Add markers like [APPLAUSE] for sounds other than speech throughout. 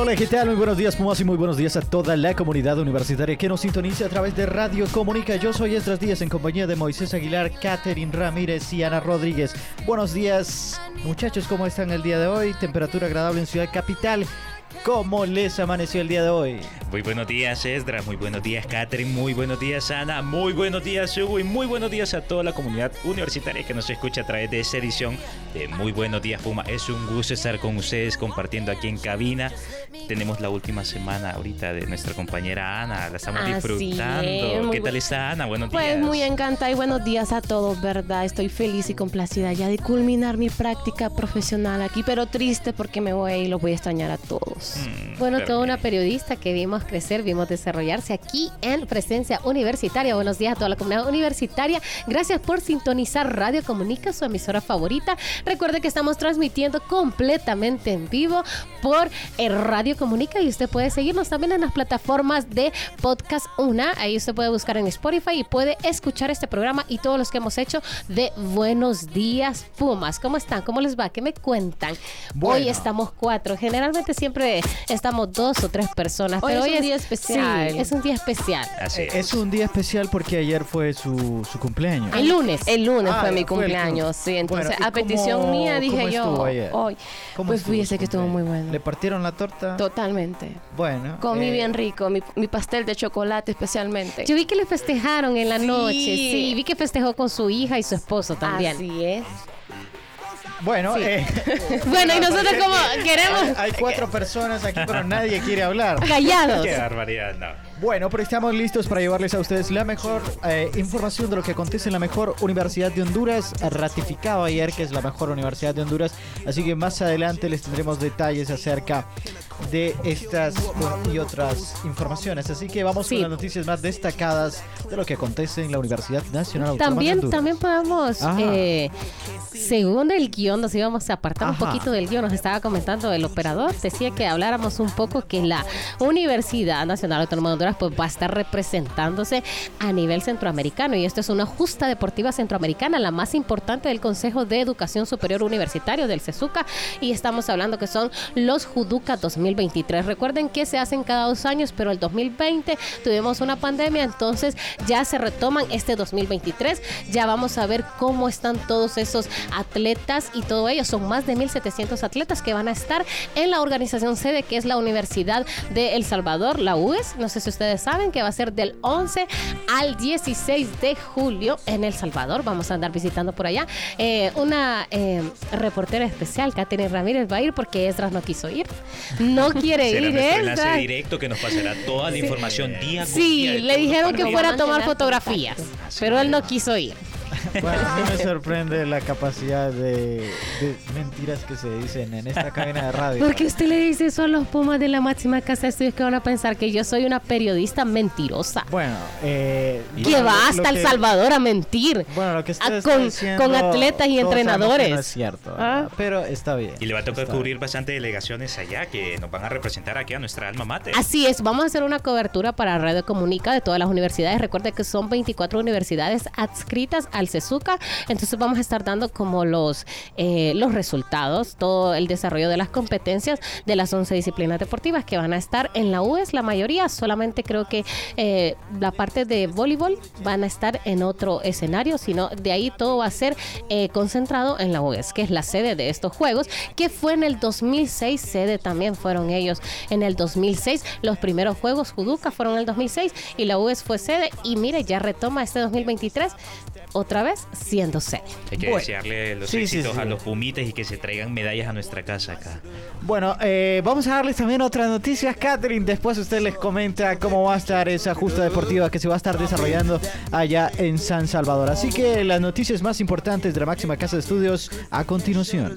Hola, ¿qué tal? Muy buenos días, Pumas, y muy buenos días a toda la comunidad universitaria que nos sintoniza a través de Radio Comunica. Yo soy Esdras Díaz en compañía de Moisés Aguilar, Catherine Ramírez y Ana Rodríguez. Buenos días, muchachos, ¿cómo están el día de hoy? Temperatura agradable en Ciudad Capital. ¿Cómo les amaneció el día de hoy? Muy buenos días, Esdra. Muy buenos días, Catherine. Muy buenos días, Ana. Muy buenos días, Hugo. Y muy buenos días a toda la comunidad universitaria que nos escucha a través de esta edición de Muy Buenos Días, Puma. Es un gusto estar con ustedes compartiendo aquí en cabina. Tenemos la última semana ahorita de nuestra compañera Ana. La estamos Así disfrutando. es, ¿Qué tal está, Ana? Buenos Pues días. muy encantada y buenos días a todos, ¿verdad? Estoy feliz y complacida ya de culminar mi práctica profesional aquí, pero triste porque me voy y los voy a extrañar a todos. Mm, Bueno, toda una periodista que vimos crecer, vimos desarrollarse aquí en Presencia Universitaria. Buenos días a toda la comunidad universitaria. Gracias por sintonizar Radio Comunica, su emisora favorita. Recuerde que estamos transmitiendo completamente en vivo por eh, Radio Comunica y usted puede seguirnos también en las plataformas de Podcast Una. Ahí usted puede buscar en Spotify y puede escuchar este programa y todos los que hemos hecho de Buenos Días Pumas. ¿Cómo están? ¿Cómo les va? ¿Qué me cuentan? Bueno. Hoy estamos cuatro. Generalmente siempre estamos dos o tres personas. Hoy pero es hoy un día especial. Sí, es un día especial. Así Eh, es. Es un día especial porque ayer fue su, su cumpleaños. El lunes. El lunes Ah, fue mi cumpleaños, sí. Entonces, Bueno, ¿y a petición cómo- mía cómo dije estuvo yo, ayer? hoy. ¿Cómo Pues estuvo fíjese que estuvo muy bueno. ¿Le partieron la torta? Totalmente. Bueno. Comí eh, bien rico, mi, mi pastel de chocolate especialmente. Yo vi que le festejaron en la Sí. noche. Sí, vi que festejó con su hija y su esposo también. Así es. Bueno, eh, [LAUGHS] Bueno, y nosotros como queremos hay cuatro personas aquí, pero nadie quiere hablar. callados. Qué barbaridad, no. Bueno, pero estamos listos para llevarles a ustedes la mejor eh, información de lo que acontece en la mejor universidad de Honduras. Ratificado ayer que es la mejor universidad de Honduras. Así que más adelante les tendremos detalles acerca de estas y otras informaciones. Así que vamos Sí. con las noticias más destacadas de lo que acontece en la Universidad Nacional Autónoma de También, Honduras. también podemos, eh, según el guion, nos íbamos a apartar Ajá. un poquito del guion. Nos estaba comentando el operador, decía que habláramos un poco que la Universidad Nacional Autónoma de Honduras pues, va a estar representándose a nivel centroamericano. Y esto es una justa deportiva centroamericana, la más importante del Consejo de Educación Superior Universitario del CESUCA. Y estamos hablando que son los Juduca 2023. Recuerden que se hacen cada dos años, pero el 2020 tuvimos una pandemia, entonces ya se retoman este 2023. Ya vamos a ver cómo están todos esos atletas y todo ello. Son más de 1.700 atletas que van a estar en la organización sede, que es la Universidad de El Salvador, la UES. No sé si ustedes saben que va a ser del 11 al 16 de julio en El Salvador. Vamos a andar visitando por allá. Eh, una eh, reportera especial, Katherine Ramírez, va a ir porque Esdras no quiso ir. No [LAUGHS] quiere Será ir, nuestro enlace directo que nos pasará toda la información día con día Sí, de le dijeron que fuera a tomar fotografías, pero él no quiso ir. Bueno, a mí me sorprende la capacidad de, de mentiras que se dicen en esta cadena de radio. Porque usted le dice eso a los Pumas de la máxima casa de estudios que van a pensar que yo soy una periodista mentirosa. Bueno, eh, que bueno, va lo- hasta lo El Salvador a mentir. Bueno, lo que usted Ah, está con- diciendo, con atletas y entrenadores. No es cierto, Ah. pero está bien. Y le va a tocar cubrir bastante delegaciones allá que nos van a representar aquí a nuestra alma mater. Así es, vamos a hacer una cobertura para Radio Comunica de todas las universidades. Recuerde que son 24 universidades adscritas al CESUCA. Entonces vamos a estar dando como los, eh, los resultados, todo el desarrollo de las competencias de las 11 disciplinas deportivas que van a estar en la UES, la mayoría. Solamente creo que eh, la parte de voleibol van a estar en otro escenario, sino de ahí todo va a ser eh, concentrado en la UES, que es la sede de estos juegos, que fue en el 2006, sede también fueron ellos en el 2006. Los primeros juegos Juduca fueron en el 2006 y la UES fue sede. Y mire, ya retoma este 2023 otra vez siendo sede. Hay que Bueno. desearle los Sí, éxitos sí. a los pumitas y que se traigan medallas a nuestra casa acá. Bueno, eh, vamos a darles también otras noticias, Catherine. Después usted les comenta cómo va a estar esa justa deportiva que se va a estar desarrollando allá en San Salvador. Así que las noticias más importantes de la máxima casa de estudios a continuación.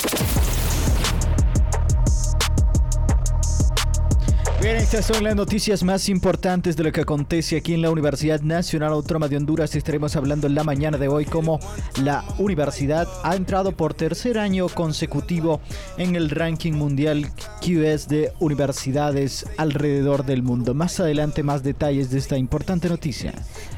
Bien, estas son las noticias más importantes de lo que acontece aquí en la Universidad Nacional Autónoma de Honduras. Estaremos hablando en la mañana de hoy cómo la universidad ha entrado por tercer año consecutivo en el ranking mundial QS de universidades alrededor del mundo. Más adelante más detalles de esta importante noticia.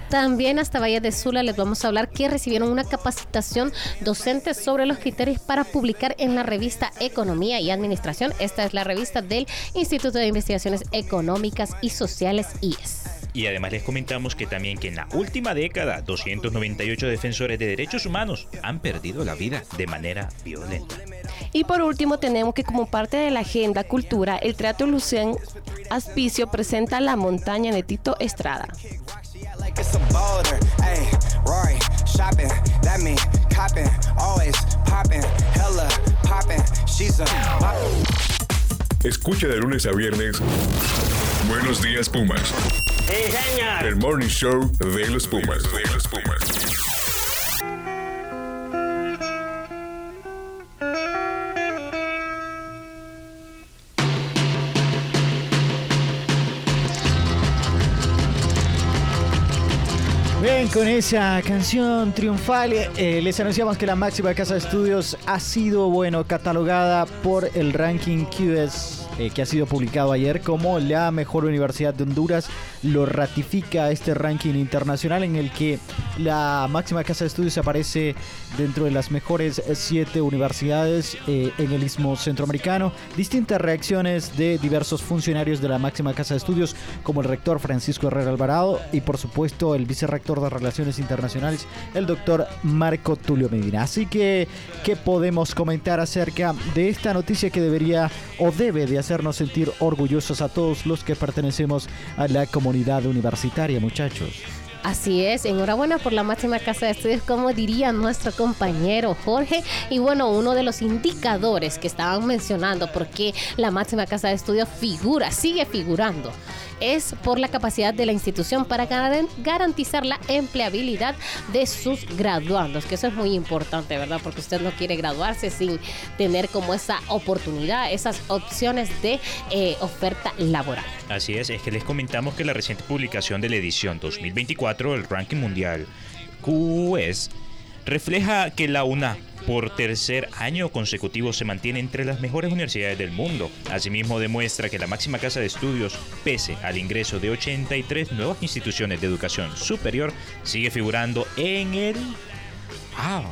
También hasta Valle de Sula les vamos a hablar que recibieron una capacitación docente sobre los criterios para publicar en la revista Economía y Administración. Esta es la revista del Instituto de Investigaciones Económicas y Sociales IES. Y además les comentamos que también que en la última década 298 defensores de derechos humanos han perdido la vida de manera violenta. Y por último tenemos que como parte de la agenda cultura, el Teatro Lucien Aspicio presenta La montaña de Tito Estrada. Like it's a boulder. Ayy, Rory, shopping, that mean copping, always popping, hella popping. She's a Escucha de lunes a viernes. Buenos días, Pumas. El morning show de los Pumas. De los Pumas. Con esa canción triunfal eh, les anunciamos que la máxima casa de estudios ha sido, bueno, catalogada por el ranking QS eh, que ha sido publicado ayer como la mejor universidad de Honduras. Lo ratifica este ranking internacional en el que la máxima casa de estudios aparece dentro de las mejores siete universidades eh, en el istmo centroamericano. Distintas reacciones de diversos funcionarios de la máxima casa de estudios, como el rector Francisco Herrera Alvarado y por supuesto el vicerrector de Relaciones Internacionales, el doctor Marco Tulio Medina. Así que, ¿qué podemos comentar acerca de esta noticia que debería o debe de hacernos sentir orgullosos a todos los que pertenecemos a la comunidad universitaria, muchachos? Así es, enhorabuena por la máxima casa de estudios, como diría nuestro compañero Jorge. Y bueno, uno de los indicadores que estaban mencionando, porque la máxima casa de estudios figura, sigue figurando, es por la capacidad de la institución para garan- garantizar la empleabilidad de sus graduandos, que eso es muy importante, ¿verdad? Porque usted no quiere graduarse sin tener como esa oportunidad, esas opciones de eh, oferta laboral. Así es, es que les comentamos que la reciente publicación de la edición 2024 del ranking mundial QS refleja que la UNA por tercer año consecutivo se mantiene entre las mejores universidades del mundo. Asimismo demuestra que la máxima casa de estudios, pese al ingreso de 83 nuevas instituciones de educación superior, sigue figurando en el... Ah,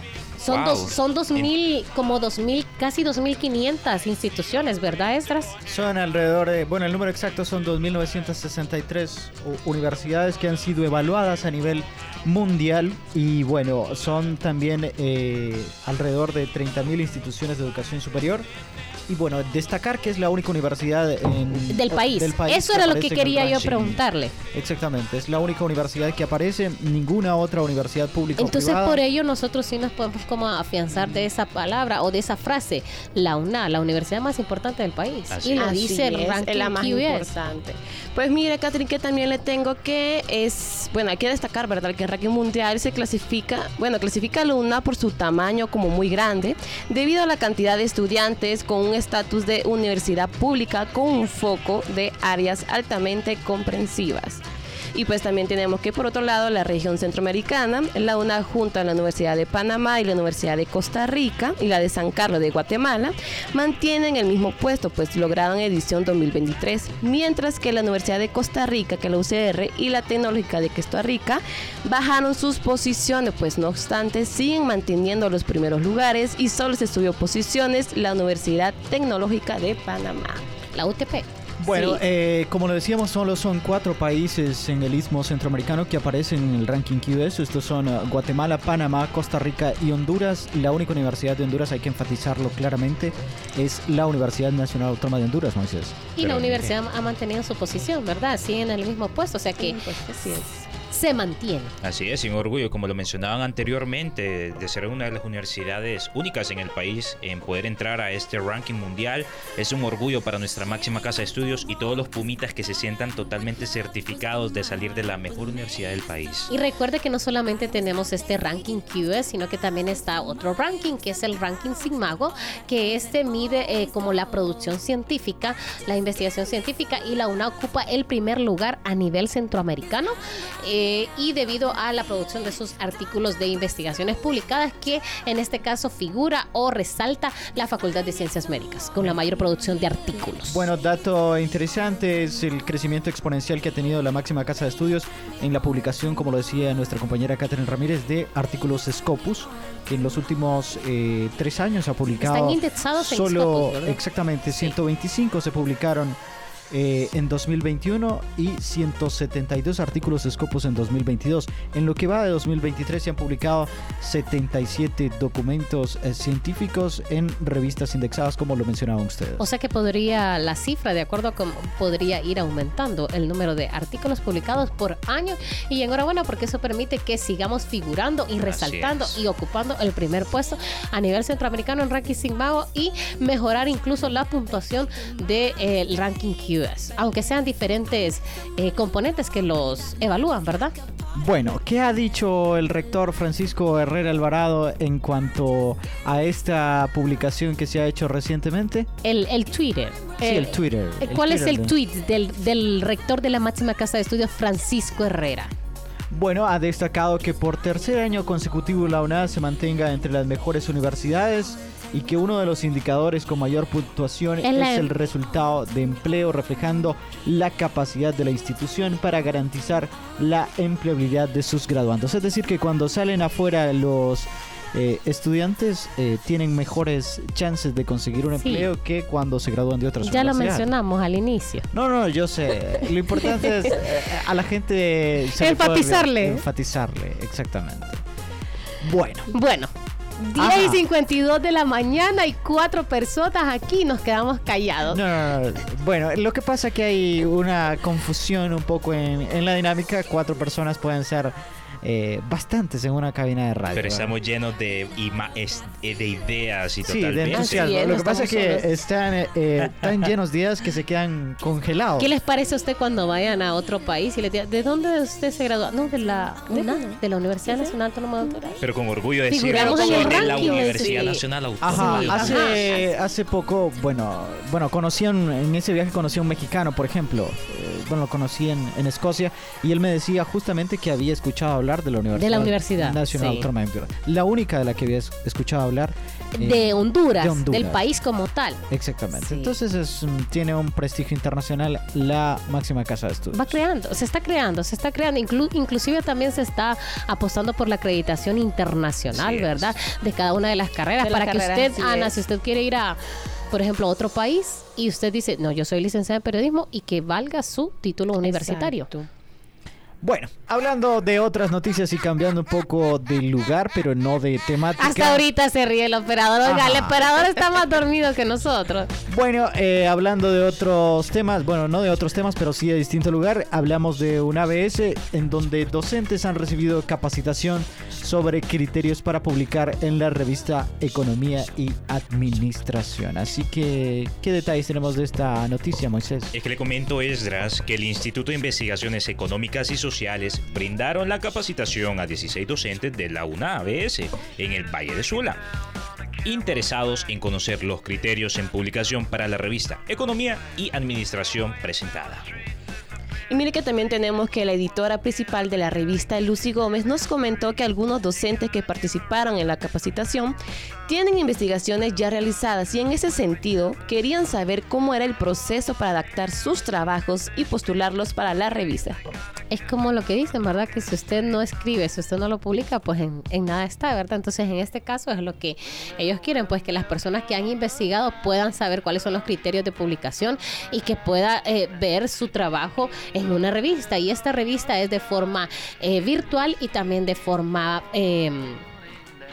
Son, wow. dos, son 2000, como 2000, casi 2500 instituciones, ¿verdad, Estras? Son alrededor de, bueno, el número exacto son 2.963 u- universidades que han sido evaluadas a nivel mundial y bueno, son también eh, alrededor de 30.000 instituciones de educación superior. Y bueno, destacar que es la única universidad en- Del país. Eso era lo que quería yo preguntarle. Exactamente, es la única universidad que aparece, ninguna otra universidad pública o Entonces privada. por ello nosotros sí nos podemos como afianzar de esa palabra o de esa frase, la UNA, la universidad más importante del país. Así y lo dice el ranking es la más QS. importante. Pues mire, Catherine, que también le tengo que es, bueno, hay que destacar, ¿verdad? Que el ranking mundial se clasifica, bueno, clasifica a la UNA por su tamaño como muy grande, debido a la cantidad de estudiantes con un estatus de universidad pública con un foco de áreas altamente comprensivas. Y pues también tenemos que por otro lado la región centroamericana, la UNA junto a la Universidad de Panamá y la Universidad de Costa Rica y la de San Carlos de Guatemala mantienen el mismo puesto, pues lograron edición 2023, mientras que la Universidad de Costa Rica, que la UCR y la Tecnológica de Costa Rica bajaron sus posiciones, pues no obstante siguen manteniendo los primeros lugares y solo se subió posiciones la Universidad Tecnológica de Panamá. La UTP. Bueno, Sí. eh, como lo decíamos, solo son cuatro países en el istmo centroamericano que aparecen en el ranking QS. Estos son eh, Guatemala, Panamá, Costa Rica y Honduras. La única universidad de Honduras, hay que enfatizarlo claramente, es la Universidad Nacional Autónoma de Honduras, Moisés. Y la universidad ha mantenido su posición, ¿verdad? Siguen en el mismo puesto, o sea que Pues así es. Se mantiene. Así es, sin orgullo, como lo mencionaban anteriormente, de ser una de las universidades únicas en el país en poder entrar a este ranking mundial. Es un orgullo para nuestra máxima casa de estudios y todos los pumitas que se sientan totalmente certificados de salir de la mejor universidad del país. Y recuerde que no solamente tenemos este ranking QS, sino que también está otro ranking, que es el ranking Sigmago, que este mide eh, como la producción científica, la investigación científica, y la UNA ocupa el primer lugar a nivel centroamericano. eh, y debido a la producción de sus artículos de investigaciones publicadas, que en este caso figura o resalta la Facultad de Ciencias Médicas, con la mayor producción de artículos. Bueno, dato interesante es el crecimiento exponencial que ha tenido la máxima casa de estudios en la publicación, como lo decía nuestra compañera Catherine Ramírez, de artículos Scopus, que en los últimos eh, tres años ha publicado Están indexados en solo, Scopus, ¿verdad? exactamente, 125 se publicaron eh, en 2021 y 172 artículos de Scopus en 2022. En lo que va de 2023 se han publicado 77 documentos eh, científicos en revistas indexadas, como lo mencionaban ustedes. O sea que podría, la cifra, de acuerdo con, podría ir aumentando el número de artículos publicados por año. Y enhorabuena porque eso permite que sigamos figurando y resaltando es. y ocupando el primer puesto a nivel centroamericano en ranking Sigmago y mejorar incluso la puntuación del ranking Aunque sean diferentes eh, componentes que los evalúan, ¿verdad? Bueno, ¿qué ha dicho el rector Francisco Herrera Alvarado en cuanto a esta publicación que se ha hecho recientemente? El, el Twitter. Sí, Eh, el Twitter. eh, el ¿Cuál es Twitter el de- tweet del, del rector de la máxima casa de estudios, Francisco Herrera? Bueno, ha destacado que por tercer año consecutivo la UNAD se mantenga entre las mejores universidades y que uno de los indicadores con mayor puntuación Es el resultado de empleo reflejando la capacidad de la institución para garantizar la empleabilidad de sus graduandos. Es decir, que cuando salen afuera los eh, estudiantes eh, tienen mejores chances de conseguir un Sí. empleo que cuando se gradúan de otras Ya lo mencionamos al inicio. No, no, yo sé. Lo importante es [LAUGHS] eh, a la gente... se puede Enfatizarle. Enfatizarle, exactamente. Bueno, Bueno, 10 Ajá. y 52 de la mañana y cuatro personas aquí nos quedamos callados. no, no, no, Bueno, lo que pasa es que hay una confusión un poco en la dinámica. Cuatro personas pueden ser eh, bastantes en una cabina de radio. Pero ¿verdad? estamos llenos de, eh, de ideas y Sí, de totalmente. entusiasmo. Así es, Lo no que pasa es que solos. están eh, tan llenos de ideas que se quedan congelados. ¿Qué les parece a usted cuando vayan a otro país y le digan, ¿de dónde usted se graduó? No, de la UNA, de la Universidad Nacional Autónoma de Honduras. Pero con orgullo decirlo, Figuramos en soy el de la Universidad sí. Nacional Autónoma Ajá, de hace, hace poco, bueno, bueno, conocí un- en ese viaje conocí a un mexicano, por ejemplo, eh, bueno, lo conocí en, en Escocia y él me decía justamente que había escuchado hablar de la Universidad, De la Universidad, Nacional sí. Autónoma de Honduras. La única de la que había es- escuchado hablar. eh, De Honduras, de Honduras. del país como tal. Exactamente. Sí. Entonces es, tiene un prestigio internacional la máxima casa de estudios. Va creando, se está creando, se está creando. Inclu- inclusive también se está apostando por la acreditación internacional, es. ¿verdad? De cada una de las carreras. De las para que carreras, usted, Ana, es. si usted quiere ir a, por ejemplo, a otro país y usted dice, no, yo soy licenciada en periodismo y que valga su título universitario. Exacto. Bueno, hablando de otras noticias y cambiando un poco de lugar, pero no de temática. Hasta ahorita se ríe el operador. Oiga, el operador está más dormido que nosotros. Bueno, eh, hablando de otros temas, bueno, no de otros temas, pero sí de distinto lugar, hablamos de un ABS en donde docentes han recibido capacitación sobre criterios para publicar en la revista Economía y Administración. Así que, ¿qué detalles tenemos de esta noticia, Moisés? Es que le comento, Esdras, que el Instituto de Investigaciones Económicas y Sociales brindaron la capacitación a 16 docentes de la UNABS en el Valle de Sula, interesados en conocer los criterios en publicación para la revista Economía y Administración presentada. Y mire que también tenemos que la editora principal de la revista, Lucy Gómez, nos comentó que algunos docentes que participaron en la capacitación tienen investigaciones ya realizadas y en ese sentido querían saber cómo era el proceso para adaptar sus trabajos y postularlos para la revista. Es como lo que dicen, ¿verdad? Que si usted no escribe, si usted no lo publica, pues en, nada está, ¿verdad? Entonces, en este caso es lo que ellos quieren, pues que las personas que han investigado puedan saber cuáles son los criterios de publicación y que pueda eh, ver su trabajo en una revista. Y esta revista es de forma eh, virtual y también de forma... eh,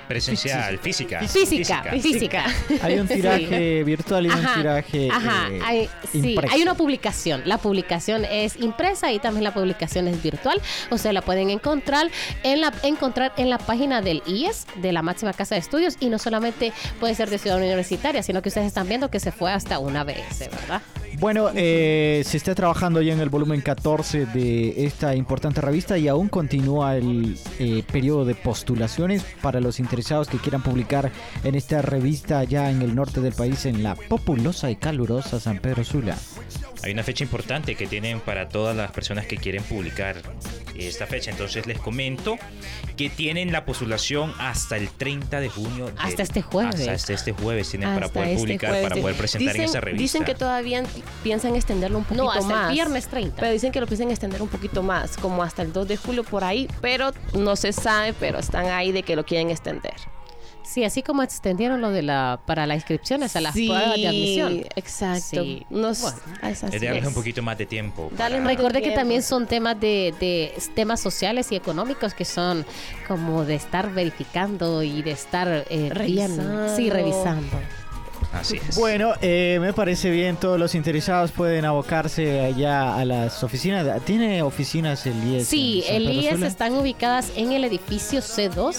Presencial, física. Física, física. Hay un tiraje virtual y un tiraje Ajá, eh, hay, sí, impreso. hay una publicación. La publicación es impresa y también la publicación es virtual. Ustedes la pueden encontrar en la encontrar en la página del IES, de la máxima casa de estudios, y no solamente puede ser de ciudad universitaria, sino que ustedes están viendo que se fue hasta una vez, ¿verdad? Bueno, eh, se está trabajando ya en el volumen 14 de esta importante revista y aún continúa el eh, periodo de postulaciones para los interesados que quieran publicar en esta revista ya en el norte del país, en la populosa y calurosa San Pedro Sula. Hay una fecha importante que tienen para todas las personas que quieren publicar esta fecha. Entonces les comento que tienen la postulación hasta el 30 de junio. de- Hasta este jueves. Hasta, hasta este jueves tienen para poder este publicar, jueves. para poder presentar en esa revista. Dicen que todavía piensan extenderlo un poquito No, hasta más. el viernes 30. Pero dicen que lo piensan extender un poquito más, como hasta el 2 de julio por ahí, pero no se sabe, pero están ahí de que lo quieren extender. Sí, así como extendieron lo de la para las inscripciones a las pruebas de admisión. Exacto. Sí. Nos, Bueno. es así es darles un poquito más de tiempo. Dale Recuerde que también son temas de, de temas sociales y económicos que son como de estar verificando y de estar eh, bien, Revisando. sí, revisando. Así es. Bueno, eh, me parece bien, todos los interesados pueden abocarse allá a las oficinas. ¿Tiene oficinas el IES? Sí, el IES están ubicadas en el edificio C2,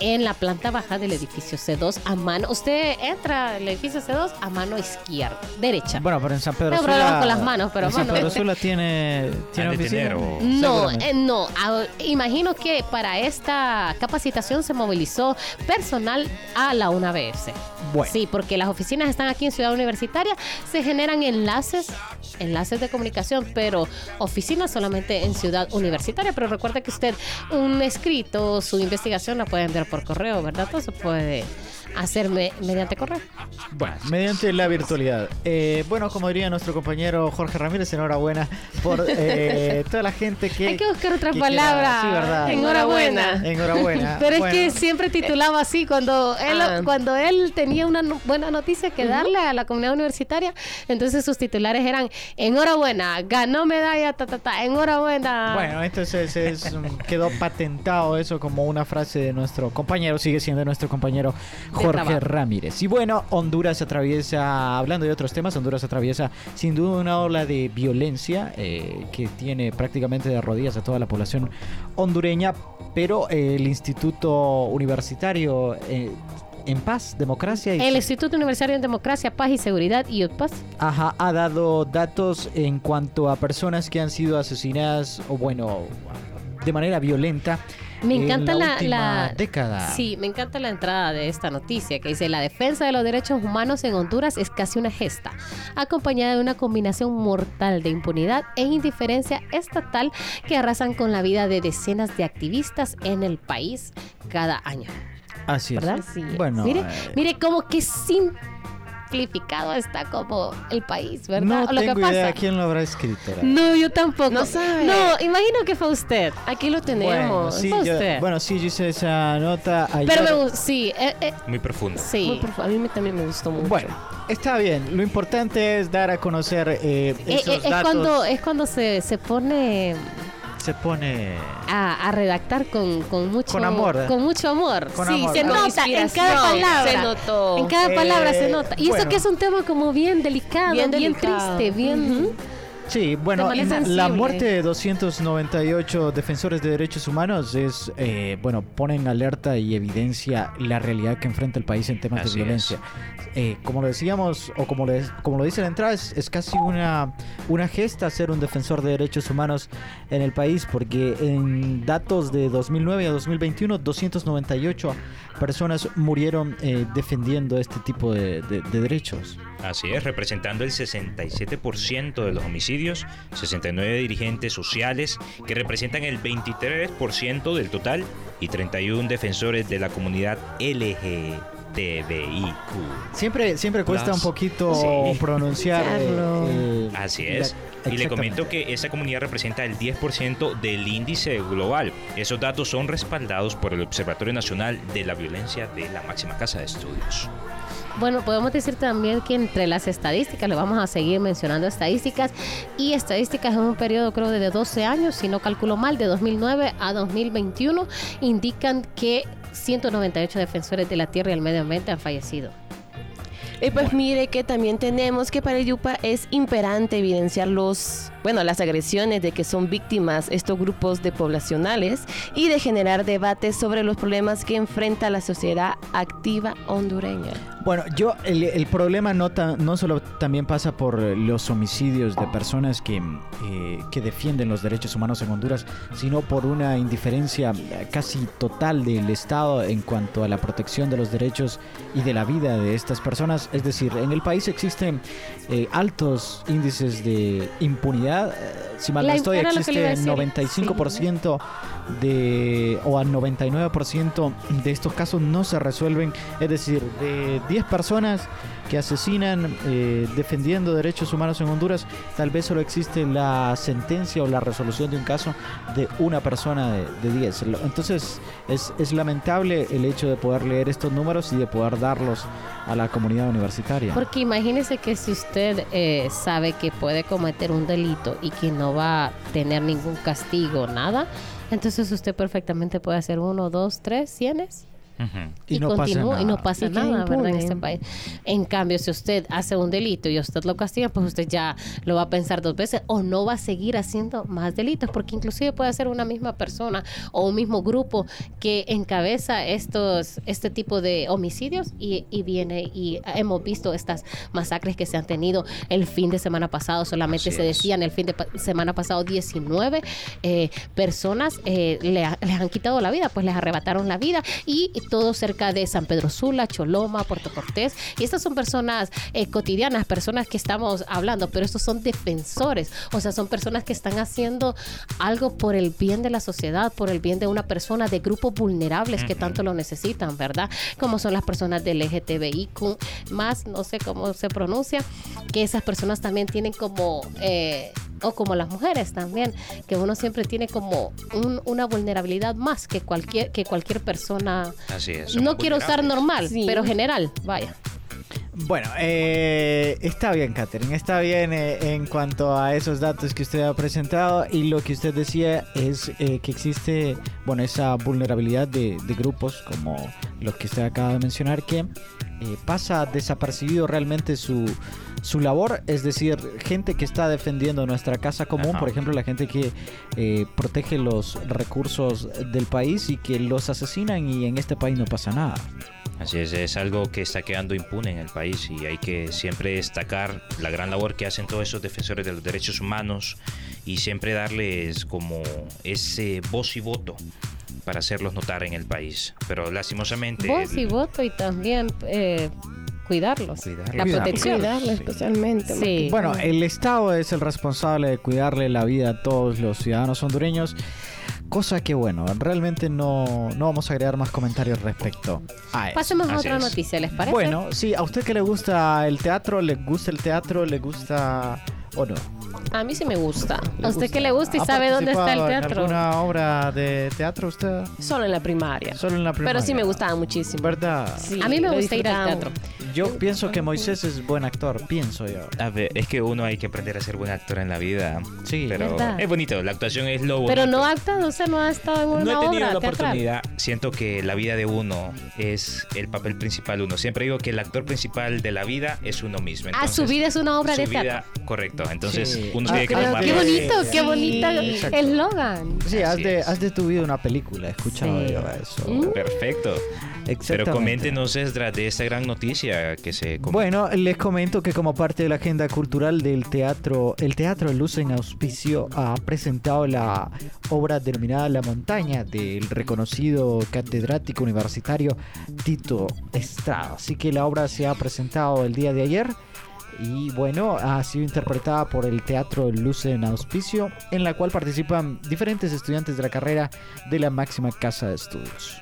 en la planta baja del edificio C2 a mano. Usted entra al edificio C2 a mano izquierda, derecha. Bueno, pero en San Pedro No, pero Sula. con las manos, pero en San. Pedro Sula tiene, [LAUGHS] tiene oficina. tener, o- No, eh, no. Ah, imagino que para esta capacitación se movilizó personal a la UNABS. Bueno. Sí, porque las oficinas están aquí en Ciudad Universitaria, se generan enlaces, enlaces de comunicación, pero oficinas solamente en Ciudad Universitaria. Pero recuerda que usted un escrito, su investigación la puede enviar por correo, ¿verdad? Entonces puede hacerme mediante correo. Bueno, mediante la virtualidad. Eh, bueno, como diría nuestro compañero Jorge Ramírez, enhorabuena por eh, [LAUGHS] toda la gente que. Hay que buscar otra que quiera- palabra. Sí, ¿verdad? Enhorabuena. Enhorabuena. Pero es Bueno, que siempre titulaba así cuando él Ah. cuando él tenía una no- buena noticia que darle a la comunidad universitaria, entonces sus titulares eran enhorabuena, ganó medalla, ta ta ta, enhorabuena. Bueno, entonces es, quedó patentado eso como una frase de nuestro compañero, sigue siendo nuestro compañero Jorge. Ramírez. Y bueno, Honduras atraviesa, hablando de otros temas, Honduras atraviesa sin duda una ola de violencia eh, que tiene prácticamente de rodillas a toda la población hondureña, pero eh, el Instituto Universitario eh, en Paz, Democracia y el Instituto Universitario de Democracia, Paz y Seguridad y Ajá, ha dado datos en cuanto a personas que han sido asesinadas o bueno, de manera violenta. Me en encanta la, la, última la- década. Sí, me encanta la entrada de esta noticia que dice la defensa de los derechos humanos en Honduras es casi una gesta, acompañada de una combinación mortal de impunidad e indiferencia estatal que arrasan con la vida de decenas de activistas en el país cada año. Así es. Bueno, mire, eh, mire cómo que simplificado está como el país, ¿verdad? no O lo tengo que pasa. idea quién lo habrá escrito. No, yo tampoco. No sabe. No, imagino que fue usted. Aquí lo Bueno, tenemos. sí, Fue yo, usted. bueno, sí, yo hice esa nota ayer. Pero me gusta, sí, eh, eh, Muy profundo. sí. Muy profu- a mí me- también me gustó mucho. Bueno, está bien. Lo importante es dar a conocer eh, Eh, esos eh, es datos. cuando es cuando se, se pone Se pone... a, a redactar con, con mucho Con amor. con mucho amor Con sí amor. se nota en cada palabra Se notó. en cada palabra se Eh, nota y bueno. eso que es un tema como bien delicado bien, Bien delicado. triste bien Sí, bueno, la muerte de 298 defensores de derechos humanos es, eh, bueno, pone en alerta y evidencia la realidad que enfrenta el país en temas Así de violencia. Eh, como lo decíamos, o como lo, es- como lo dice la entrada, es, es casi una, una gesta ser un defensor de derechos humanos en el país, porque en datos de 2009 a 2021, 298 personas murieron eh, defendiendo este tipo de- de- de derechos. Así es, representando el 67% de los homicidios, 69 dirigentes sociales que representan el 23% del total y 31 defensores de la comunidad LGTBIQ. Siempre, siempre cuesta Plus. un poquito Sí. pronunciar. eh, [LAUGHS] Así es. Y le comento que esa comunidad representa el 10% del índice global. Esos datos son respaldados por el Observatorio Nacional de la Violencia de la máxima casa de estudios. Bueno, podemos decir también que entre las estadísticas, le vamos a seguir mencionando estadísticas, y estadísticas en un periodo creo de 12 años, si no calculo mal, de 2009 a 2021, indican que 198 defensores de la tierra y el medio ambiente han fallecido. Y pues mire que también tenemos que para Yupa es imperante evidenciar los, bueno, las agresiones de que son víctimas estos grupos de poblacionales y de generar debates sobre los problemas que enfrenta la sociedad activa hondureña. Bueno, yo, el, problema no, ta- no solo también pasa por los homicidios de personas que, eh, que defienden los derechos humanos en Honduras, sino por una indiferencia casi total del Estado en cuanto a la protección de los derechos y de la vida de estas personas. Es decir, en el país existen eh, altos índices de impunidad. Eh, Si mal no estoy, existe decir. 95% de o al 99% de estos casos no se resuelven. Es decir, de 10 personas que asesinan eh, defendiendo derechos humanos en Honduras, tal vez solo existe la sentencia o la resolución de un caso de una persona de, de 10. Lo- Entonces es, es lamentable el hecho de poder leer estos números y de poder darlos a la comunidad universitaria. Porque imagínese que si usted eh, sabe que puede cometer un delito y que no va a tener ningún castigo, nada, entonces usted perfectamente puede hacer uno, dos, tres, cienes Y, no pasa continúa y no nada. pasa Y nada, ¿verdad? En este país. En cambio, si usted hace un delito y usted lo castiga, pues usted ya lo va a pensar dos veces o no va a seguir haciendo más delitos, porque inclusive puede ser una misma persona o un mismo grupo que encabeza estos este tipo de homicidios y, y viene y hemos visto estas masacres que se han tenido el fin de semana pasado, solamente Así se decían el fin de pa- semana pasado 19 eh, personas eh, le les han quitado la vida, pues les arrebataron la vida y todo cerca de San Pedro Sula, Choloma, Puerto Cortés. Y estas son personas eh, cotidianas, personas que estamos hablando, pero estos son defensores, o sea, son personas que están haciendo algo por el bien de la sociedad, por el bien de una persona, de grupos vulnerables que tanto lo necesitan, ¿verdad? Como son las personas del LGTBIQ, más, no sé cómo se pronuncia, que esas personas también tienen como... eh, o como las mujeres también, que uno siempre tiene como un- una vulnerabilidad más que cualquier, que cualquier persona. Así es. No quiero usar vulnerables. normal, Sí. pero general, vaya. Bueno, eh, está bien, Catherine, está bien eh, en cuanto a esos datos que usted ha presentado y lo que usted decía es eh, que existe, bueno, esa vulnerabilidad de, de grupos como los que usted acaba de mencionar que eh, pasa desapercibido realmente su, su labor, es decir, gente que está defendiendo nuestra casa común, Ajá. por ejemplo, la gente que eh, protege los recursos del país y que los asesinan y en este país no pasa nada. Así es, es algo que está quedando impune en el país y hay que siempre destacar la gran labor que hacen todos esos defensores de los derechos humanos y siempre darles como ese voz y voto para hacerlos notar en el país. Pero lastimosamente... Voz y el- voto y también eh, cuidarlos. Cuidarlos. La Cuidarlos. protección. Cuidarla Sí. especialmente. Sí. Bueno, el Estado es el responsable de cuidarle la vida a todos los ciudadanos hondureños, cosa que bueno, realmente no, no vamos a agregar más comentarios respecto a eso. Pasemos a otra es. noticia, ¿les parece? Bueno, sí, a usted que le gusta el teatro, le gusta el teatro, le gusta o no. A mí sí me gusta. ¿A usted qué le gusta y ¿Ha sabe dónde está el participado en teatro? ¿Alguna obra de teatro usted? Solo en la primaria. Solo en la primaria. Pero sí me gustaba muchísimo. ¿Verdad? Sí, a mí me gusta ir al teatro. Yo pienso que Moisés es buen actor, pienso yo. A ver, es que uno hay que aprender a ser buen actor en la vida. Sí. pero ¿Verdad? es bonito, la actuación es lo bonito. Pero no actuado, o sea, no ha estado en una No he tenido obra la teatral. oportunidad. Siento que la vida de uno es el papel principal uno. Siempre digo que el actor principal de la vida es uno mismo. Ah, su Entonces, vida es una obra su de vida- teatro. Correcto. Entonces Sí. uno Ah, tomarlo. Qué bonito, qué Sí. bonita eslogan. Sí, haz Así de, haz de tu vida una película, he escuchado Sí. yo eso. Mm. Perfecto. Pero coméntenos Esdras, de esta gran noticia que se comenta. Bueno, les comento que como parte de la agenda cultural del teatro, el Teatro Luz en Auspicio ha presentado la obra denominada La Montaña del reconocido catedrático universitario Tito Estrada. Así que la obra se ha presentado el día de ayer y bueno, ha sido interpretada por el Teatro Luz en Auspicio, en la cual participan diferentes estudiantes de la carrera de la máxima casa de estudios.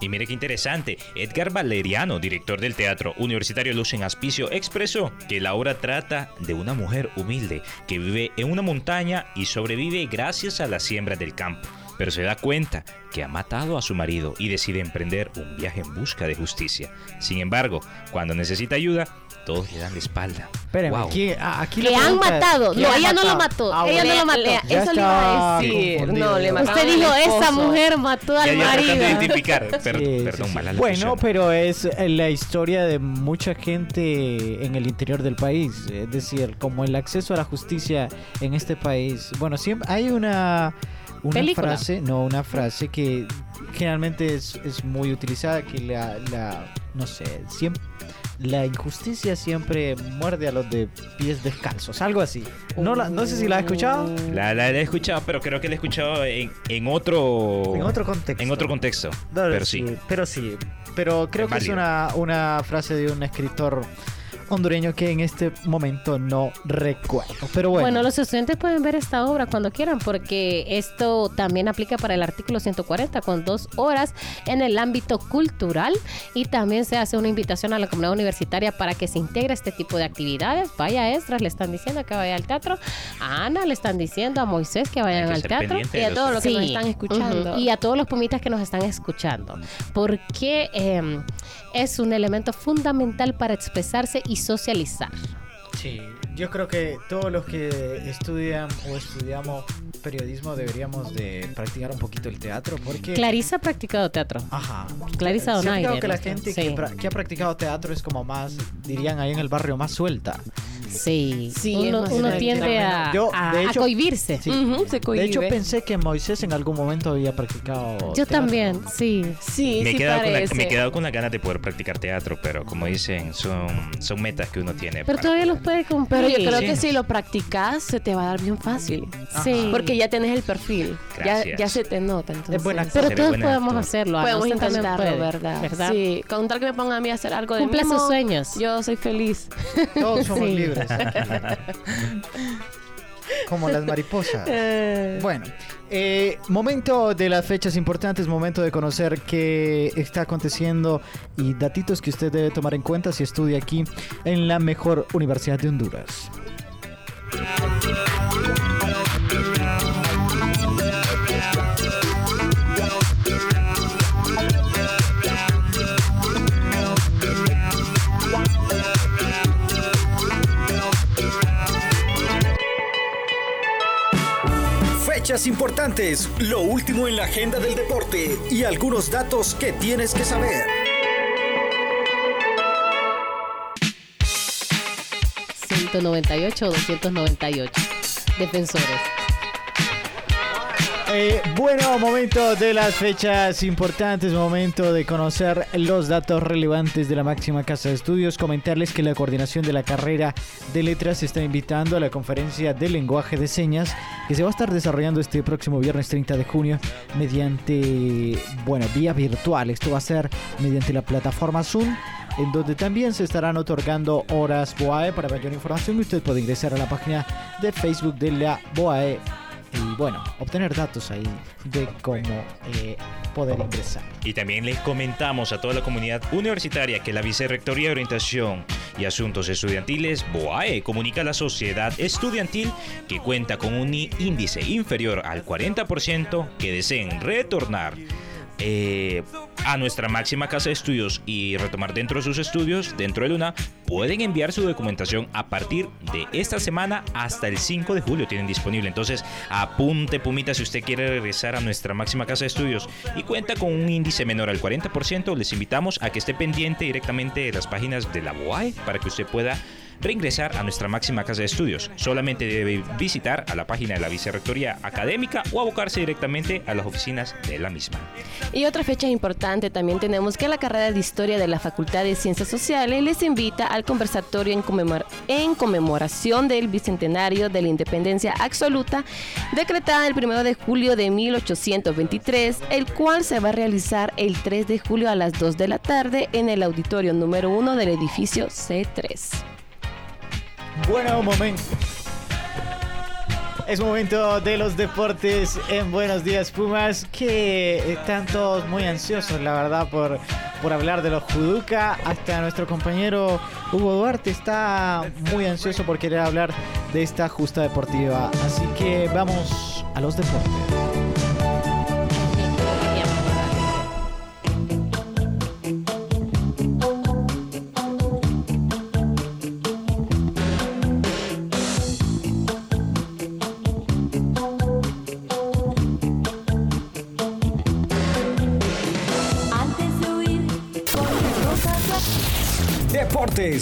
Y mire qué interesante, Edgar Valeriano, director del Teatro Universitario Luz en Aspicio, expresó que la obra trata de una mujer humilde que vive en una montaña y sobrevive gracias a la siembra del campo, pero se da cuenta que ha matado a su marido y decide emprender un viaje en busca de justicia. Sin embargo, cuando necesita ayuda, todos le dan la espalda. Espérenme, Wow. ¿quién- ah, aquí Que la han matado. ¿quién No, ella no lo mató. Ah, ella no lo mató. Le- eso le iba a decir. No, le mataron Usted dijo, esa mujer mató al ya de marido. [LAUGHS] identificar. Per- Sí, perdón, sí. mala la Bueno, pero es eh, la historia de mucha gente en el interior del país. Es decir, como el acceso a la justicia en este país. Bueno, siempre hay una, una Película. frase, no, una frase que generalmente es, es muy utilizada, que la, la no sé, siempre... La injusticia siempre muerde a los de pies descalzos, algo así. No, la- no sé si la has escuchado. La, la- la he escuchado, pero creo que la he escuchado en, en otro... En otro contexto. En otro contexto. No, pero sí. Pero sí. Pero creo Es que es una, una frase de un escritor hondureño que en este momento no recuerdo. Pero bueno. Bueno, los estudiantes pueden ver esta obra cuando quieran porque esto también aplica para el artículo 140 con dos horas en el ámbito cultural y también se hace una invitación a la comunidad universitaria para que se integre a este tipo de actividades. Vaya a Estras, le están diciendo que vaya al teatro. A Ana le están diciendo, a Moisés que vayan que al teatro. Y a todos los que nos están escuchando. Y a todos los pumitas que nos están escuchando. Porque eh, es un elemento fundamental para expresarse y socializar. Yo creo que todos los que estudian o estudiamos periodismo deberíamos de practicar un poquito el teatro porque... Clarisa ha practicado teatro. Ajá. Clarisa ¿Se ha Donaire, fijado que la gente sí. que, que ha practicado teatro es como más, dirían ahí en el barrio, más suelta? Sí, Sí, uno, uno tiende a, Yo, a, de a hecho- cohibirse. Sí. Ujú, se De hecho, pensé que Moisés en algún momento había practicado Yo teatro. también, sí. Sí, me, he sí quedado con la- me he quedado con las ganas de poder practicar teatro, pero como dicen, son, son metas que uno tiene. Pero todavía poder- los puede cumplir. Pero yo creo Sí. que si lo practicas, se te va a dar bien fácil. Sí. Porque ya tenés el perfil. Ya, ya se te nota. Entonces. Es buena actor. Pero todos podemos actor. hacerlo. Podemos intentarlo, puede, ¿verdad? ¿verdad? Sí, con tal que me pongan a mí a hacer algo de Cumpla mimo, sus sueños. Yo soy feliz. Todos somos Sí. libres. [LAUGHS] Como las mariposas. [LAUGHS] Bueno, eh, momento de las fechas importantes, momento de conocer qué está aconteciendo y datitos que usted debe tomar en cuenta si estudia aquí en la mejor universidad de Honduras. Importantes, lo último en la agenda del deporte y algunos datos que tienes que saber. ¿198 o 298 defensores. Eh, bueno, momento de las fechas importantes, momento de conocer los datos relevantes de la máxima casa de estudios, comentarles que la coordinación de la carrera de letras está invitando a la conferencia de lenguaje de señas que se va a estar desarrollando este próximo viernes 30 de junio mediante, bueno, vía virtual. Esto va a ser mediante la plataforma Zoom en donde también se estarán otorgando horas BOAE. Para mayor información, usted puede ingresar a la página de Facebook de la BOAE y bueno, obtener datos ahí de cómo eh, poder ingresar. Y también les comentamos a toda la comunidad universitaria que la Vicerrectoría de Orientación y Asuntos Estudiantiles, BOAE, comunica a la sociedad estudiantil que cuenta con un índice inferior al 40% que deseen retornar eh, a nuestra máxima casa de estudios y retomar dentro de sus estudios, dentro de Luna, pueden enviar su documentación a partir de esta semana hasta el 5 de julio. Tienen disponible. Entonces, apunte, Pumita, si usted quiere regresar a nuestra máxima casa de estudios y cuenta con un índice menor al 40%, les invitamos a que esté pendiente directamente de las páginas de la BOAE para que usted pueda reingresar a nuestra máxima casa de estudios. Solamente debe visitar a la página de la Vicerrectoría Académica o abocarse directamente a las oficinas de la misma. Y otra fecha importante también tenemos que la carrera de Historia de la Facultad de Ciencias Sociales les invita al conversatorio en, conmemor- en conmemoración del Bicentenario de la Independencia Absoluta, decretada el 1 de julio de 1823, el cual se va a realizar el 3 de julio a las 2 de la tarde en el auditorio número 1 del edificio C3. Bueno, momento. Es momento de los deportes en Buenos Días Pumas, que están todos muy ansiosos, la verdad, por, por hablar de los Juduca. Hasta nuestro compañero Hugo Duarte está muy ansioso por querer hablar de esta justa deportiva. Así que vamos a los deportes.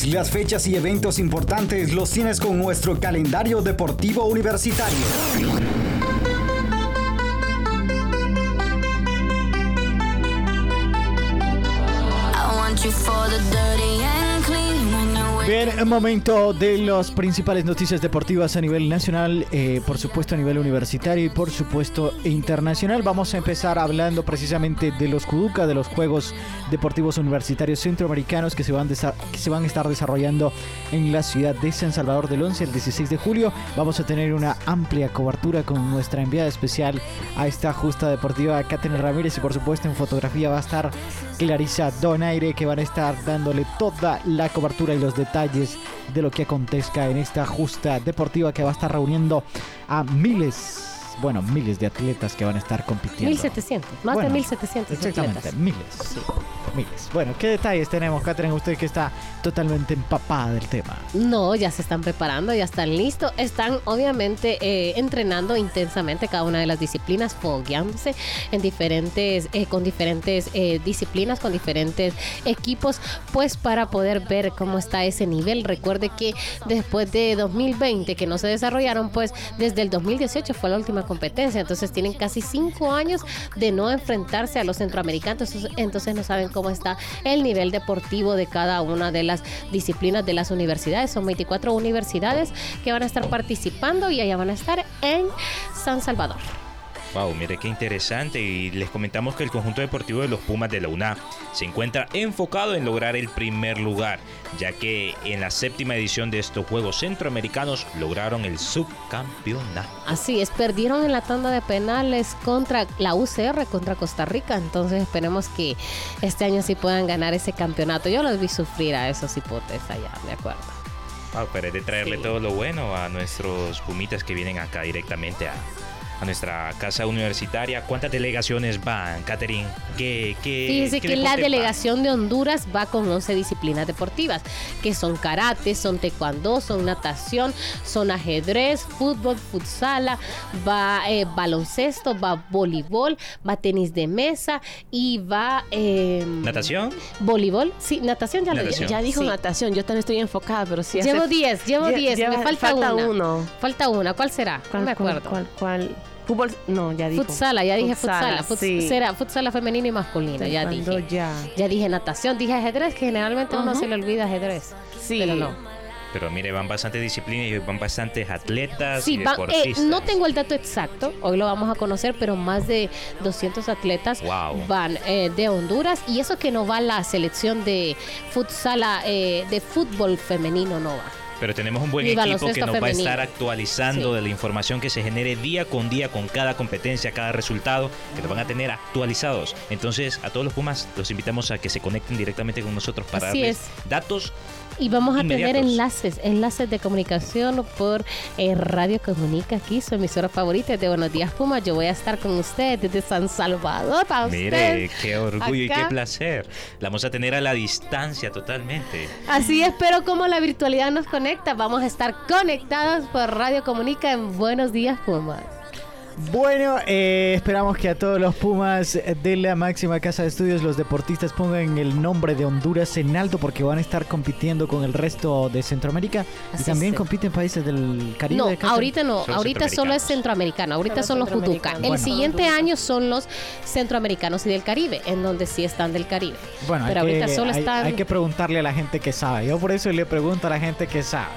Las fechas y eventos importantes los tienes con nuestro calendario deportivo universitario. Bien, momento de las principales noticias deportivas a nivel nacional, eh, por supuesto a nivel universitario y por supuesto internacional. Vamos a empezar hablando precisamente de los Kuduka, de los Juegos Deportivos Universitarios Centroamericanos que se, van se van a estar desarrollando en la ciudad de San Salvador del 11 al 16 de julio. Vamos a tener una amplia cobertura con nuestra enviada especial a esta justa deportiva, Catherine Ramírez, y por supuesto en fotografía va a estar Clarisa Donaire, que van a estar dándole toda la cobertura y los detalles de lo que acontezca en esta justa deportiva que va a estar reuniendo a miles, bueno, miles de atletas que van a estar compitiendo. 1700, más Bueno, de 1700 Exactamente, atletas. miles. Miles. Bueno, ¿qué detalles tenemos, Catherine? Usted que está totalmente empapada del tema. No, ya se están preparando, ya están listos. Están obviamente eh, entrenando intensamente cada una de las disciplinas, fogueándose en diferentes, eh, con diferentes eh, disciplinas, con diferentes equipos, pues para poder ver cómo está ese nivel. Recuerde que después de 2020 que no se desarrollaron, pues desde el 2018 fue la última competencia. Entonces tienen casi cinco años de no enfrentarse a los centroamericanos. Entonces- no saben cómo está el nivel deportivo de cada una de las disciplinas de las universidades. Son 24 universidades que van a estar participando y allá van a estar en San Salvador. Wow, mire qué interesante. Y les comentamos que el conjunto deportivo de los Pumas de la UNA se encuentra enfocado en lograr el primer lugar, ya que en la séptima edición de estos Juegos Centroamericanos lograron el subcampeonato. Así es, perdieron en la tanda de penales contra la UCR, contra Costa Rica. Entonces esperemos que este año sí puedan ganar ese campeonato. Yo los vi sufrir a esos hipotes allá, me acuerdo. Wow, pero es de traerle Sí. todo lo bueno a nuestros Pumitas que vienen acá directamente a, a nuestra casa universitaria. ¿Cuántas delegaciones van, Catherine? ¿Qué, qué, Fíjese qué que la delegación de Honduras va con 11 disciplinas deportivas, que son karate, son taekwondo, son natación, son ajedrez, fútbol, futsala, va eh, baloncesto, va voleibol, va tenis de mesa y va... eh? ¿Natación? Voleibol, sí, natación ya lo dije. Natación. Ya dijo Sí. natación, yo también estoy enfocada, pero sí. hace- Llevo 10, llevo Lle- 10, me falta, una. uno. Falta una, ¿cuál será? ¿Cuál, no me cuál, acuerdo. cuál, cuál? Fútbol, no, ya dijo. Futsala, ya dije futsala. Futs- sí. Será futsala femenina y masculina, ya dije. ya. Ya dije natación, dije ajedrez, que generalmente a uno se le olvida ajedrez. Sí. Pero no. Pero mire, van bastantes disciplinas y van bastantes atletas Sí, y van- eh, deportistas. no tengo el dato exacto, hoy lo vamos a conocer, pero más de 200 atletas Wow. van eh, de Honduras y eso que no va la selección de futsala, eh, de fútbol femenino, no va. Pero tenemos un buen Y equipo que nos va a estar actualizando Sí. de la información que se genere día con día con cada competencia, cada resultado, que nos van a tener actualizados. Entonces, a todos los Pumas los invitamos a que se conecten directamente con nosotros para Así darles es. datos. Y vamos a tener enlaces, enlaces de comunicación por eh, Radio Comunica aquí, su emisora favorita de Buenos Días Puma. Yo voy a estar con ustedes desde San Salvador. para Mire, usted. qué orgullo y qué placer. La vamos a tener a la distancia totalmente. Así es, pero como la virtualidad nos conecta, vamos a estar conectados por Radio Comunica en Buenos Días Puma. Bueno, eh, esperamos que a todos los Pumas de la máxima casa de estudios, los deportistas pongan el nombre de Honduras en alto porque van a estar compitiendo con el resto de Centroamérica y también es. compiten países del Caribe. No, ahorita no, Son ahorita solo es centroamericano, ahorita Solo son los Jutuca. centroamericanos. El siguiente año son los centroamericanos y del Caribe, en donde sí están del Caribe. Bueno, hay pero ahorita que, solo hay- están... hay que preguntarle a la gente que sabe. Yo por eso le pregunto a la gente que sabe.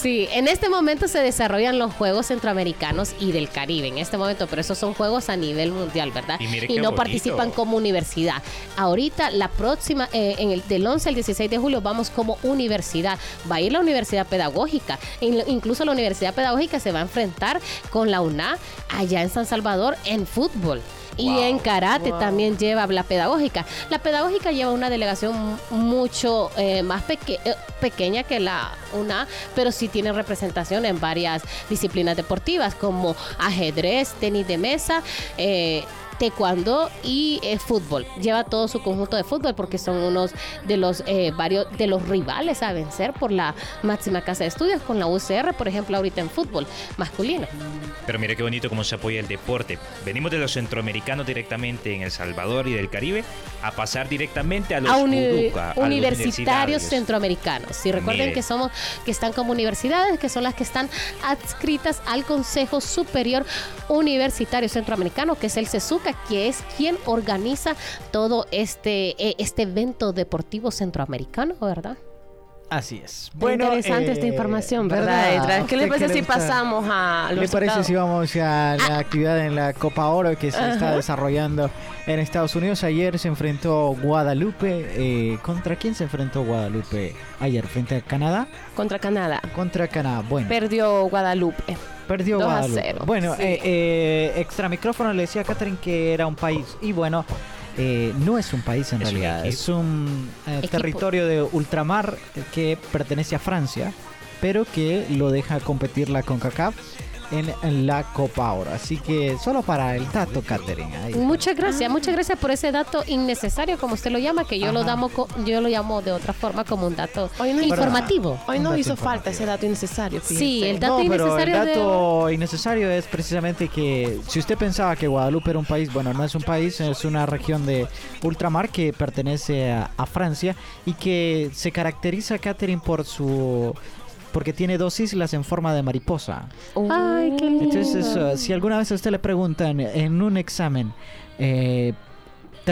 Sí, en este momento se desarrollan los Juegos Centroamericanos y del Caribe, en este momento, pero esos son juegos a nivel mundial, ¿verdad? Y no bonito. participan como universidad. Ahorita, la próxima, eh, en el, del 11 al 16 de julio, vamos como universidad. Va a ir la Universidad Pedagógica. In- Incluso la Universidad Pedagógica se va a enfrentar con la UNA allá en San Salvador en fútbol. Y Wow. en karate también lleva la pedagógica. La pedagógica lleva una delegación mucho eh, más peque- eh, pequeña que la UNA, pero sí tiene representación en varias disciplinas deportivas como ajedrez, tenis de mesa. eh, taekwondo y eh, fútbol. Lleva todo su conjunto de fútbol porque son unos de los eh, varios de los rivales a vencer por la máxima casa de estudios con la UCR, por ejemplo, ahorita en fútbol masculino. Pero mire qué bonito cómo se apoya el deporte. Venimos de los centroamericanos directamente en El Salvador y del Caribe a pasar directamente a los a uni- UDUCA, a los universitarios centroamericanos. Si recuerden que somos que están como universidades, que son las que están adscritas al Consejo Superior Universitario Centroamericano, que es el CESUCA, que es quien organiza todo este eh, este evento deportivo centroamericano, ¿verdad? Así es. interesante esta eh, información, ¿verdad, Edra? ¿Qué le ¿Usted parece si pasamos a los ¿Le parece resultados? si vamos a la actividad en la Copa Oro que se está desarrollando en Estados Unidos? Ayer se enfrentó Guadalupe. eh, ¿Contra quién se enfrentó Guadalupe ayer? ¿Frente a Canadá? Contra Canadá. Contra Canadá. Bueno, Perdió Guadalupe. Perdió 2 a Guadalupe. 0. Bueno, Sí. eh, eh, extra micrófono le decía a Catherine que era un país. Y bueno, eh, no es un país en Es realidad. es un eh, territorio de ultramar que pertenece a Francia, pero que lo deja competir la CONCACAF en, la Copa Oro. Así que solo para el dato, Catherine. ahí. Muchas gracias, muchas gracias por ese dato innecesario, como usted lo llama, que yo lo Ajá. damo, co- yo lo llamo de otra forma como un dato Hoy no- informativo. Hoy no dato hizo falta ese dato innecesario. Sí, fíjese. el dato no, pero el innecesario de- dato innecesario es precisamente que si usted pensaba que Guadalupe era un país, bueno, no es un país, es una región de ultramar que pertenece a, a Francia y que se caracteriza, Catherine, por su... porque tiene dos islas en forma de mariposa. Ay, qué lindo. Entonces, eso, si alguna vez a usted le preguntan en un examen, eh,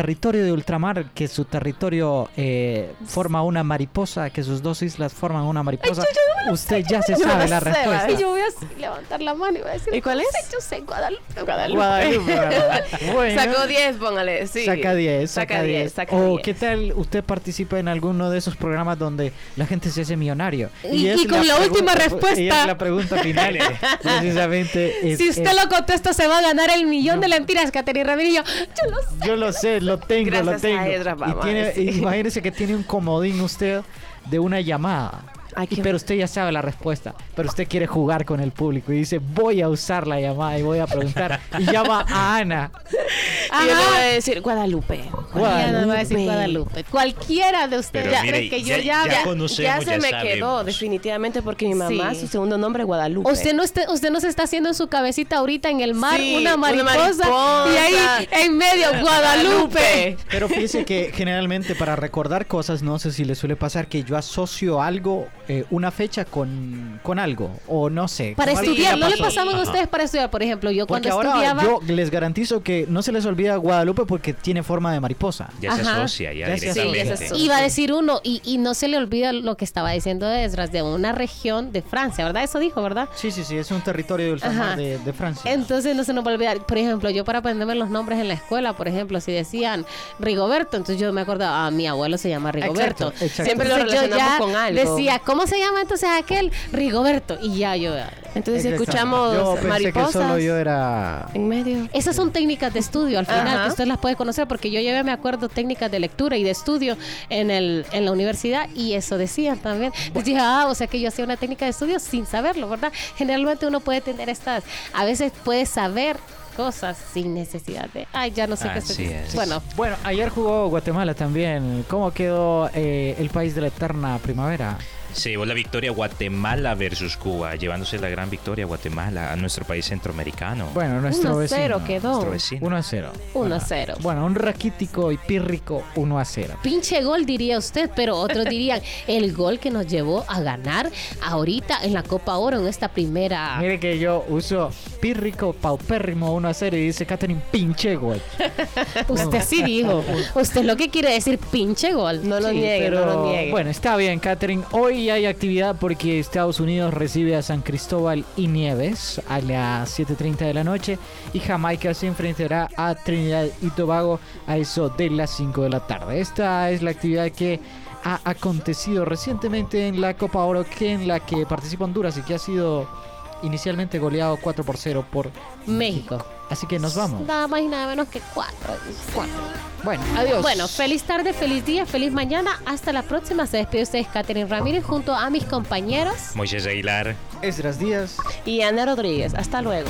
territorio de ultramar, que su territorio eh, forma una mariposa, que sus dos islas forman una mariposa, usted ya se yo sabe la la sé, respuesta. Y yo voy a levantar la mano y voy a decir, ¿Y cuál es? Yo sé, Guadalupe. Guadalupe, ¿verdad? [LAUGHS] Bueno, Sacó 10, póngale. Sí. Saca 10, saca Saca 10. 10, saca O 10. qué tal usted participa en alguno de esos programas donde la gente se hace millonario. Y- es y con la última pregunta- respuesta. Y es la pregunta final. [LAUGHS] precisamente. es- Si usted es- lo contesta, se va a ganar el millón de lempiras, Caterina Ramírez. Yo lo sé. Yo lo sé, lo tengo, lo a tengo. Edra, y a tiene, imagínese que tiene un comodín usted de una llamada. Ay, Y- qué- pero usted ya sabe la respuesta. Pero usted quiere jugar con el público y dice, voy a usar la llamada y voy a preguntar. y llama a Ana. Y yo le voy a decir Guadalupe. Me va a decir Guadalupe. Guadalupe. Cualquiera de ustedes. Pero cree mire, que yo ya- ya, ya Ya, conocemos, se ya me quedó, definitivamente, porque mi mamá, Sí. su segundo nombre es Guadalupe. Usted no, usted no se está haciendo en su cabecita ahorita en el mar Sí, una, una mariposa, mariposa. y ahí en medio Guadalupe. Pero fíjese que generalmente para recordar cosas, no sé si le suele pasar que yo asocio algo, eh, una fecha con, con algo. O no sé. Para estudiar, ya ¿no le pasaban a ustedes para estudiar? Por ejemplo, yo Porque cuando ahora estudiaba... yo les garantizo que no se les olvida Guadalupe porque tiene forma de mariposa. Ya se Ajá. asocia, ya, Ya se asocia. directamente. Sí, ya se asocia. Iba a decir uno, y, y no se le olvida lo que estaba diciendo Esdras, de una región de Francia, ¿verdad? Eso dijo, ¿verdad? Sí, sí, sí, es un territorio de ultramar Ajá. de, de Francia. Entonces no se nos va a olvidar. Por ejemplo, yo para aprenderme los nombres en la escuela, por ejemplo, si decían Rigoberto, entonces yo me acordaba, ah, mi abuelo se llama Rigoberto. Exacto, exacto. Siempre lo Entonces yo relacionamos ya con algo. Decía, ¿cómo se llama entonces aquel? Rigoberto. Y ya yo... Entonces, escuchamos Yo pensé mariposas que solo yo era... en medio. Esas son técnicas de estudio al final, Ajá. que usted las puede conocer, porque yo llevé, me acuerdo, técnicas de lectura y de estudio en, el, en la universidad y eso decían también. Entonces dije, ah, o sea que yo hacía una técnica de estudio sin saberlo, ¿verdad? Generalmente uno puede tener estas, a veces puede saber cosas sin necesidad de, ay, ya no sé qué se. Bueno, Bueno, ayer jugó Guatemala también. ¿Cómo quedó eh, el país de la eterna primavera? Se llevó la victoria Guatemala versus Cuba, llevándose la gran victoria Guatemala a nuestro país centroamericano. Bueno, nuestro 1 a vecino. 0 quedó. nuestro vecino. 1 a 0. 1 a 0. Bueno, un raquítico y pírrico 1 a 0. Pinche gol diría usted, pero otros dirían [LAUGHS] el gol que nos llevó a ganar ahorita en la Copa Oro en esta primera. Mire que yo uso pírrico, paupérrimo 1 a 0 y dice Catherine pinche gol. [LAUGHS] Usted sí dijo. Usted lo que quiere decir pinche gol. No lo Sí, niegue, no lo niegue. Bueno, está bien, Catherine. Hoy hay actividad porque Estados Unidos recibe a San Cristóbal y Nieves a las 7.30 de la noche y Jamaica se enfrentará a Trinidad y Tobago a eso de las 5 de la tarde. Esta es la actividad que ha acontecido recientemente en la Copa Oro, que en la que participa Honduras y que ha sido inicialmente goleado 4 por 0 por México. Así que nos vamos. Nada más y nada menos que cuatro. Cuatro. Bueno, adiós. Bueno, feliz tarde, feliz día, feliz mañana. Hasta la próxima. Se despide ustedes, Catherine Ramírez, junto a mis compañeros Moisés Aguilar, Esdras Díaz y Ana Rodríguez. Hasta luego.